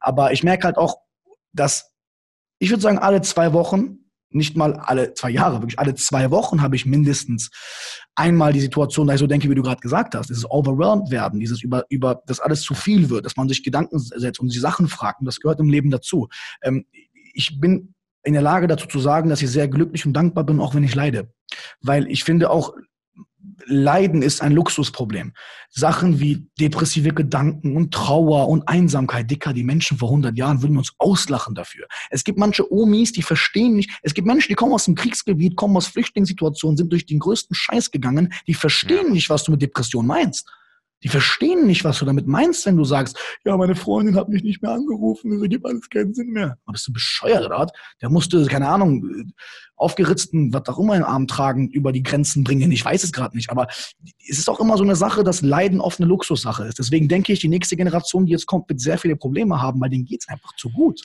Aber ich merke halt auch, dass ich würde sagen, alle zwei Wochen, nicht mal alle zwei Jahre, wirklich alle zwei Wochen habe ich mindestens einmal die Situation, da ich so denke, wie du gerade gesagt hast, dieses overwhelmed werden, dieses über, über, dass alles zu viel wird, dass man sich Gedanken setzt und sich Sachen fragt und das gehört im Leben dazu. Ähm, ich bin in der Lage dazu zu sagen, dass ich sehr glücklich und dankbar bin, auch wenn ich leide. Weil ich finde auch, Leiden ist ein Luxusproblem. Sachen wie depressive Gedanken und Trauer und Einsamkeit, dicker, die Menschen vor 100 Jahren würden uns auslachen dafür. Es gibt manche Omis, die verstehen nicht. Es gibt Menschen, die kommen aus dem Kriegsgebiet, kommen aus Flüchtlingssituationen, sind durch den größten Scheiß gegangen, die verstehen ja. nicht, was du mit Depression meinst. Die verstehen nicht, was du damit meinst, wenn du sagst, ja, meine Freundin hat mich nicht mehr angerufen, das ergibt alles keinen Sinn mehr. Aber bist du bescheuert, oder? Der musste, keine Ahnung, aufgeritzten, was auch immer im Arm tragen, über die Grenzen bringen. Ich weiß es gerade nicht. Aber es ist auch immer so eine Sache, dass Leiden oft eine Luxussache ist. Deswegen denke ich, die nächste Generation, die jetzt kommt, wird sehr viele Probleme haben, weil denen geht's einfach zu gut.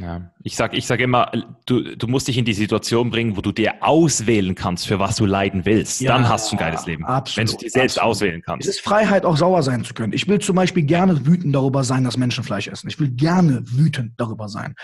Ja. Ich sage ich sag immer, du, du musst dich in die Situation bringen, wo du dir auswählen kannst, für was du leiden willst. Ja, Dann hast du ein geiles Leben. Absolut, wenn du dir selbst absolut. auswählen kannst. Es ist Freiheit, auch sauer sein zu können. Ich will zum Beispiel gerne wütend darüber sein, dass Menschen Fleisch essen. Ich will gerne wütend darüber sein.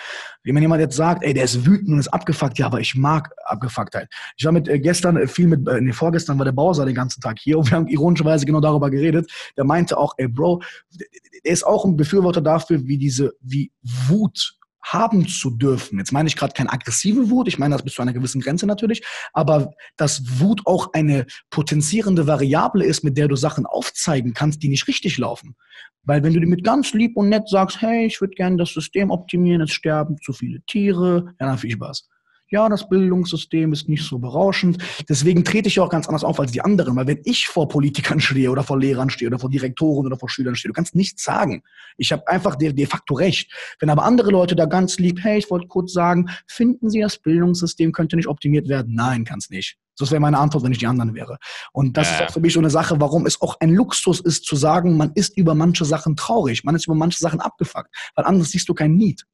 Wenn jemand jetzt sagt, ey, der ist wütend und ist abgefuckt, ja, aber ich mag Abgefucktheit. Ich war mit äh, gestern äh, viel mit, äh, nee, vorgestern war der Bowser den ganzen Tag hier und wir haben ironischerweise genau darüber geredet. Der meinte auch, ey, Bro, der ist auch ein Befürworter dafür, wie diese, wie Wut haben zu dürfen. Jetzt meine ich gerade keine aggressive Wut, ich meine das bis zu einer gewissen Grenze natürlich, aber dass Wut auch eine potenzierende Variable ist, mit der du Sachen aufzeigen kannst, die nicht richtig laufen. Weil wenn du dir mit ganz lieb und nett sagst, hey, ich würde gerne das System optimieren, es sterben zu viele Tiere, ja, dann viel Spaß ja, das Bildungssystem ist nicht so berauschend. Deswegen trete ich ja auch ganz anders auf als die anderen, weil wenn ich vor Politikern stehe oder vor Lehrern stehe oder vor Direktoren oder vor Schülern stehe, du kannst nichts sagen. Ich habe einfach de, de facto recht. Wenn aber andere Leute da ganz lieb, hey, ich wollte kurz sagen, finden Sie, das Bildungssystem könnte nicht optimiert werden? Nein, kann es nicht. Das wäre meine Antwort, wenn ich die anderen wäre. Und das ja. ist auch für mich so eine Sache, warum es auch ein Luxus ist zu sagen, man ist über manche Sachen traurig, man ist über manche Sachen abgefuckt, weil anders siehst du kein Need.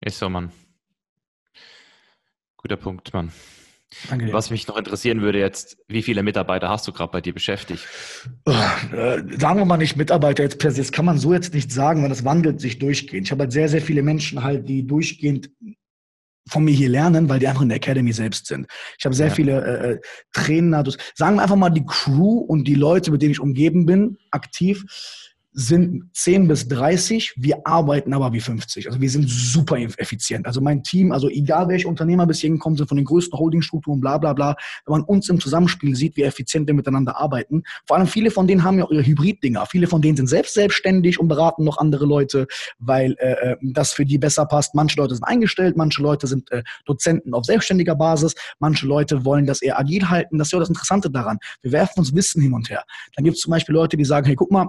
Ist so, Mann. Guter Punkt, Mann. Danke. Was mich noch interessieren würde jetzt, wie viele Mitarbeiter hast du gerade bei dir beschäftigt? Äh, sagen wir mal nicht Mitarbeiter jetzt per se, das kann man so jetzt nicht sagen, weil das wandelt sich durchgehend. Ich habe halt sehr, sehr viele Menschen halt, die durchgehend von mir hier lernen, weil die einfach in der Academy selbst sind. Ich habe sehr ja. viele äh, äh Trainer, sagen wir einfach mal die Crew und die Leute, mit denen ich umgeben bin, aktiv sind 10 bis 30, wir arbeiten aber wie 50. Also wir sind super effizient. Also mein Team, also egal welche Unternehmer bis hier gekommen sind, von den größten Holdingstrukturen, bla bla bla, wenn man uns im Zusammenspiel sieht, wie effizient wir miteinander arbeiten. Vor allem viele von denen haben ja auch ihre Hybrid-Dinger. Viele von denen sind selbst selbstständig und beraten noch andere Leute, weil äh, äh, das für die besser passt. Manche Leute sind eingestellt, manche Leute sind äh, Dozenten auf selbstständiger Basis, manche Leute wollen das eher agil halten. Das ist ja das Interessante daran. Wir werfen uns Wissen hin und her. Dann gibt es zum Beispiel Leute, die sagen, hey, guck mal,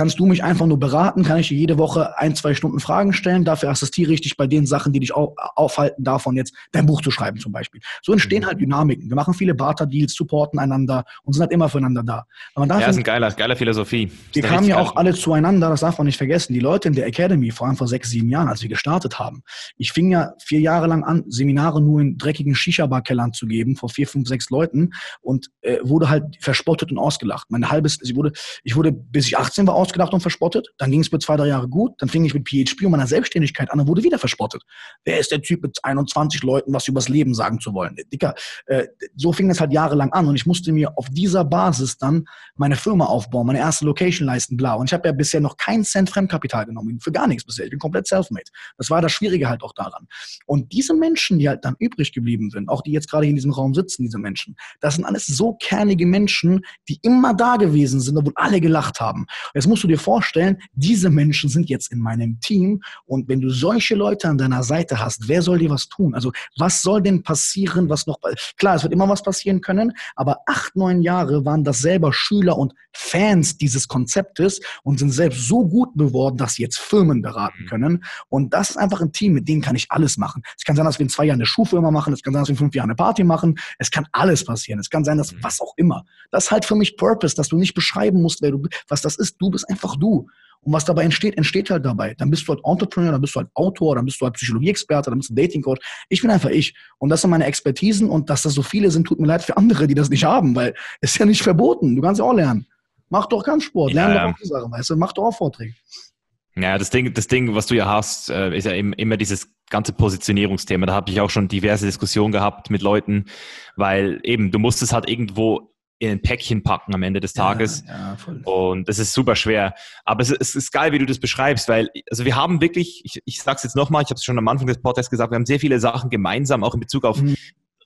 kannst du mich einfach nur beraten? Kann ich dir jede Woche ein, zwei Stunden Fragen stellen? Dafür assistiere ich dich bei den Sachen, die dich au aufhalten, davon jetzt dein Buch zu schreiben zum Beispiel. So entstehen mhm. halt Dynamiken. Wir machen viele Barter-Deals, supporten einander und sind halt immer füreinander da. Aber ja, ist eine geile, geile Philosophie. Wir kamen ja auch alle zueinander, das darf man nicht vergessen. Die Leute in der Academy, vor allem vor sechs, sieben Jahren, als wir gestartet haben. Ich fing ja vier Jahre lang an, Seminare nur in dreckigen Shisha-Bar-Kellern zu geben, vor vier, fünf, sechs Leuten und äh, wurde halt verspottet und ausgelacht. Mein halbes, ich wurde, ich wurde bis ich 18 war, ausgedacht und verspottet. Dann ging es mir zwei, drei Jahre gut. Dann fing ich mit PHP und meiner Selbstständigkeit an und wurde wieder verspottet. Wer ist der Typ mit 21 Leuten, was übers Leben sagen zu wollen? Dicker, äh, so fing das halt jahrelang an und ich musste mir auf dieser Basis dann meine Firma aufbauen, meine erste Location leisten, bla. Und ich habe ja bisher noch keinen Cent Fremdkapital genommen, für gar nichts bisher. Ich bin komplett self-made. Das war das Schwierige halt auch daran. Und diese Menschen, die halt dann übrig geblieben sind, auch die jetzt gerade in diesem Raum sitzen, diese Menschen, das sind alles so kernige Menschen, die immer da gewesen sind, obwohl alle gelacht haben. Jetzt musst du dir vorstellen, diese Menschen sind jetzt in meinem Team und wenn du solche Leute an deiner Seite hast, wer soll dir was tun? Also was soll denn passieren, was noch, klar, es wird immer was passieren können, aber acht, neun Jahre waren das selber Schüler und Fans dieses Konzeptes und sind selbst so gut geworden, dass sie jetzt Firmen beraten mhm. können. Und das ist einfach ein Team, mit dem kann ich alles machen. Es kann sein, dass wir in zwei Jahren eine Schuhfirma machen, es kann sein, dass wir in fünf Jahren eine Party machen, es kann alles passieren. Es kann sein, dass mhm. was auch immer. Das ist halt für mich Purpose, dass du nicht beschreiben musst, wer du, was das ist. Du bist einfach du. Und was dabei entsteht, entsteht halt dabei. Dann bist du halt Entrepreneur, dann bist du halt Autor, dann bist du halt Psychologieexperte, dann bist du Datingcoach. Ich bin einfach ich. Und das sind meine Expertisen und dass das so viele sind, tut mir leid für andere, die das nicht haben, weil es ist ja nicht verboten. Du kannst ja auch lernen. Mach doch Kampfsport, lern ja, doch auch die Sachen, weißt du, mach doch auch Vorträge. Ja, das Ding, das Ding, was du ja hast, äh, ist ja immer dieses ganze Positionierungsthema. Da habe ich auch schon diverse Diskussionen gehabt mit Leuten, weil eben, du musst es halt irgendwo in ein Päckchen packen am Ende des Tages. Ja, ja, und das ist super schwer. Aber es, es, ist geil, wie du das beschreibst, weil, also wir haben wirklich, ich, ich sage es jetzt nochmal, ich habe es schon am Anfang des Podcasts gesagt, wir haben sehr viele Sachen gemeinsam, auch in Bezug auf mhm.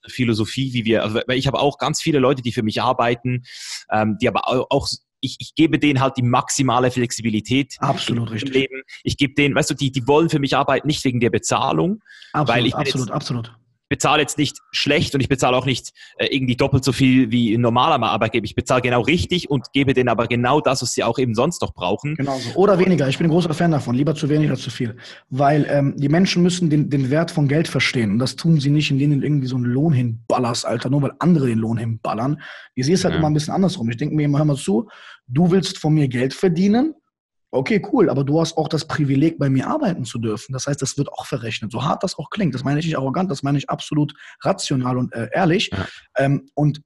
Philosophie, wie wir, also, weil ich habe auch ganz viele Leute, die für mich arbeiten, ähm, die aber auch ich, ich gebe denen halt die maximale Flexibilität. Absolut richtig. Leben. Ich gebe denen, weißt du, die, die wollen für mich arbeiten, nicht wegen der Bezahlung. Absolut, weil ich absolut, jetzt, absolut bezahle jetzt nicht schlecht und ich bezahle auch nicht äh, irgendwie doppelt so viel wie ein normaler Arbeitgeber. Ich bezahle genau richtig und gebe denen aber genau das, was sie auch eben sonst noch brauchen. Genau so. Oder weniger. Ich bin ein großer Fan davon. Lieber zu wenig als zu viel. Weil ähm, die Menschen müssen den, den Wert von Geld verstehen. Und das tun sie nicht, indem du irgendwie so einen Lohn hinballerst, Alter, nur weil andere den Lohn hinballern. Ich sehe es halt ja. immer ein bisschen andersrum. Ich denke mir immer, hör mal zu, du willst von mir Geld verdienen Okay, cool, aber du hast auch das Privileg, bei mir arbeiten zu dürfen. Das heißt, das wird auch verrechnet. So hart das auch klingt, das meine ich nicht arrogant, das meine ich absolut rational und äh, ehrlich. Ja. Ähm, und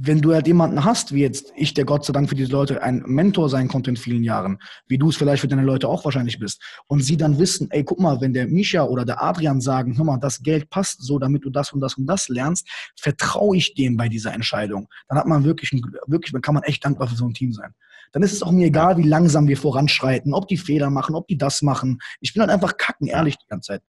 wenn du halt jemanden hast, wie jetzt ich, der Gott sei Dank für diese Leute ein Mentor sein konnte in vielen Jahren, wie du es vielleicht für deine Leute auch wahrscheinlich bist, und sie dann wissen, ey, guck mal, wenn der Misha oder der Adrian sagen, hör mal, das Geld passt so, damit du das und das und das lernst, vertraue ich dem bei dieser Entscheidung. Dann hat man wirklich, wirklich, dann kann man echt dankbar für so ein Team sein dann ist es auch mir egal, wie langsam wir voranschreiten, ob die Fehler machen, ob die das machen. Ich will halt einfach kacken, ehrlich die ganze Zeit.